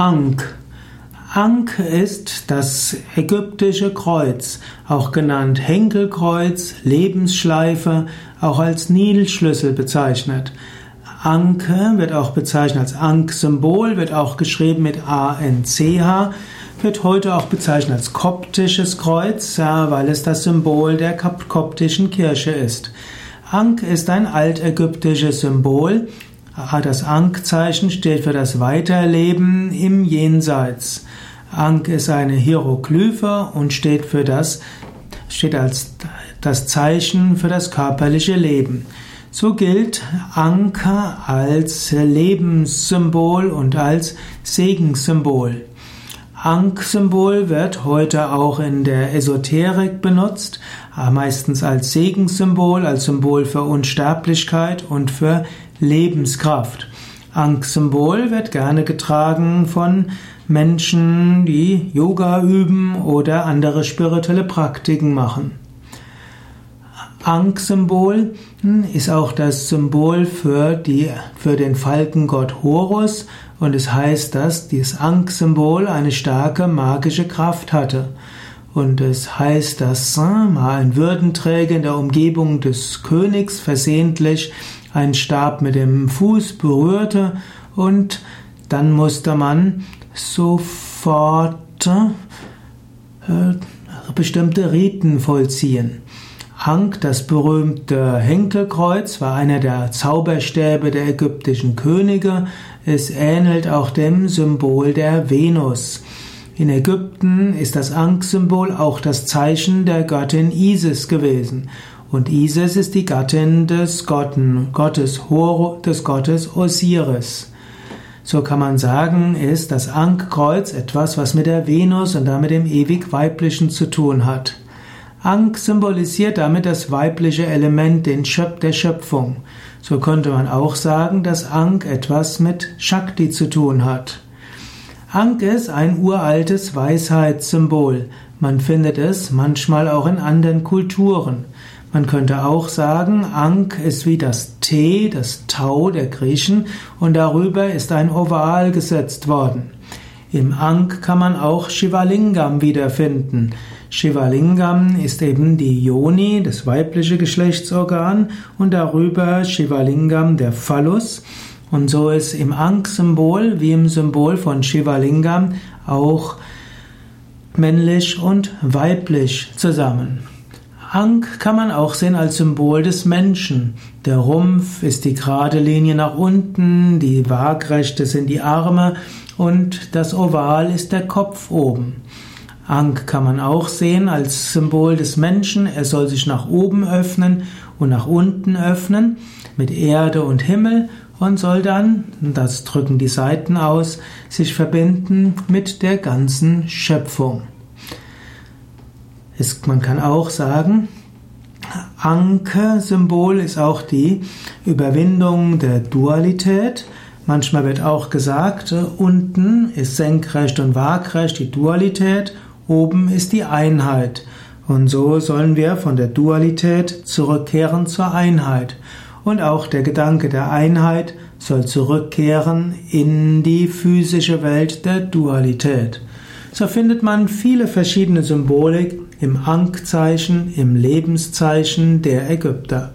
Ankh. Ankh ist das ägyptische Kreuz, auch genannt Henkelkreuz, Lebensschleife, auch als Nilschlüssel bezeichnet. Anke wird auch bezeichnet als Ankh-Symbol, wird auch geschrieben mit A-N-C-H, wird heute auch bezeichnet als koptisches Kreuz, weil es das Symbol der koptischen Kirche ist. Ankh ist ein altägyptisches Symbol. Das Ankh-Zeichen steht für das Weiterleben im Jenseits. Ankh ist eine Hieroglyphe und steht für das, steht als das Zeichen für das körperliche Leben. So gilt Anker als Lebenssymbol und als Segenssymbol. Ankh-Symbol wird heute auch in der Esoterik benutzt, meistens als Segenssymbol, als Symbol für Unsterblichkeit und für Lebenskraft. Ankh-Symbol wird gerne getragen von Menschen, die Yoga üben oder andere spirituelle Praktiken machen. Ankh-Symbol hm, ist auch das Symbol für, die, für den Falkengott Horus und es heißt, dass dieses Ankh-Symbol eine starke magische Kraft hatte. Und es heißt, dass ein Würdenträger in der Umgebung des Königs versehentlich einen Stab mit dem Fuß berührte und dann musste man sofort äh, bestimmte Riten vollziehen. Ankh, das berühmte Henkelkreuz, war einer der Zauberstäbe der ägyptischen Könige. Es ähnelt auch dem Symbol der Venus. In Ägypten ist das Ankh-Symbol auch das Zeichen der Göttin Isis gewesen. Und Isis ist die Gattin des Gotten, Gottes Hor, des Gottes Osiris. So kann man sagen, ist das Ankh-Kreuz etwas, was mit der Venus und damit dem ewig Weiblichen zu tun hat. Ankh symbolisiert damit das weibliche Element der Schöpfung. So könnte man auch sagen, dass Ankh etwas mit Shakti zu tun hat. Ankh ist ein uraltes Weisheitssymbol. Man findet es manchmal auch in anderen Kulturen. Man könnte auch sagen, Ankh ist wie das T, das Tau der Griechen, und darüber ist ein Oval gesetzt worden. Im Ankh kann man auch Shivalingam wiederfinden. Shivalingam ist eben die Yoni, das weibliche Geschlechtsorgan, und darüber Shivalingam, der Phallus. Und so ist im Ankh-Symbol wie im Symbol von Shivalingam auch männlich und weiblich zusammen. Ankh kann man auch sehen als Symbol des Menschen. Der Rumpf ist die gerade Linie nach unten, die Waagrechte sind die Arme und das Oval ist der Kopf oben. Ankh kann man auch sehen als Symbol des Menschen. Er soll sich nach oben öffnen und nach unten öffnen mit Erde und Himmel und soll dann, das drücken die Seiten aus, sich verbinden mit der ganzen Schöpfung. Es, man kann auch sagen, Anke-Symbol ist auch die Überwindung der Dualität. Manchmal wird auch gesagt, unten ist senkrecht und waagrecht die Dualität, oben ist die Einheit. Und so sollen wir von der Dualität zurückkehren zur Einheit. Und auch der Gedanke der Einheit soll zurückkehren in die physische Welt der Dualität. So findet man viele verschiedene Symbolik im Ankh-Zeichen, im Lebenszeichen der Ägypter.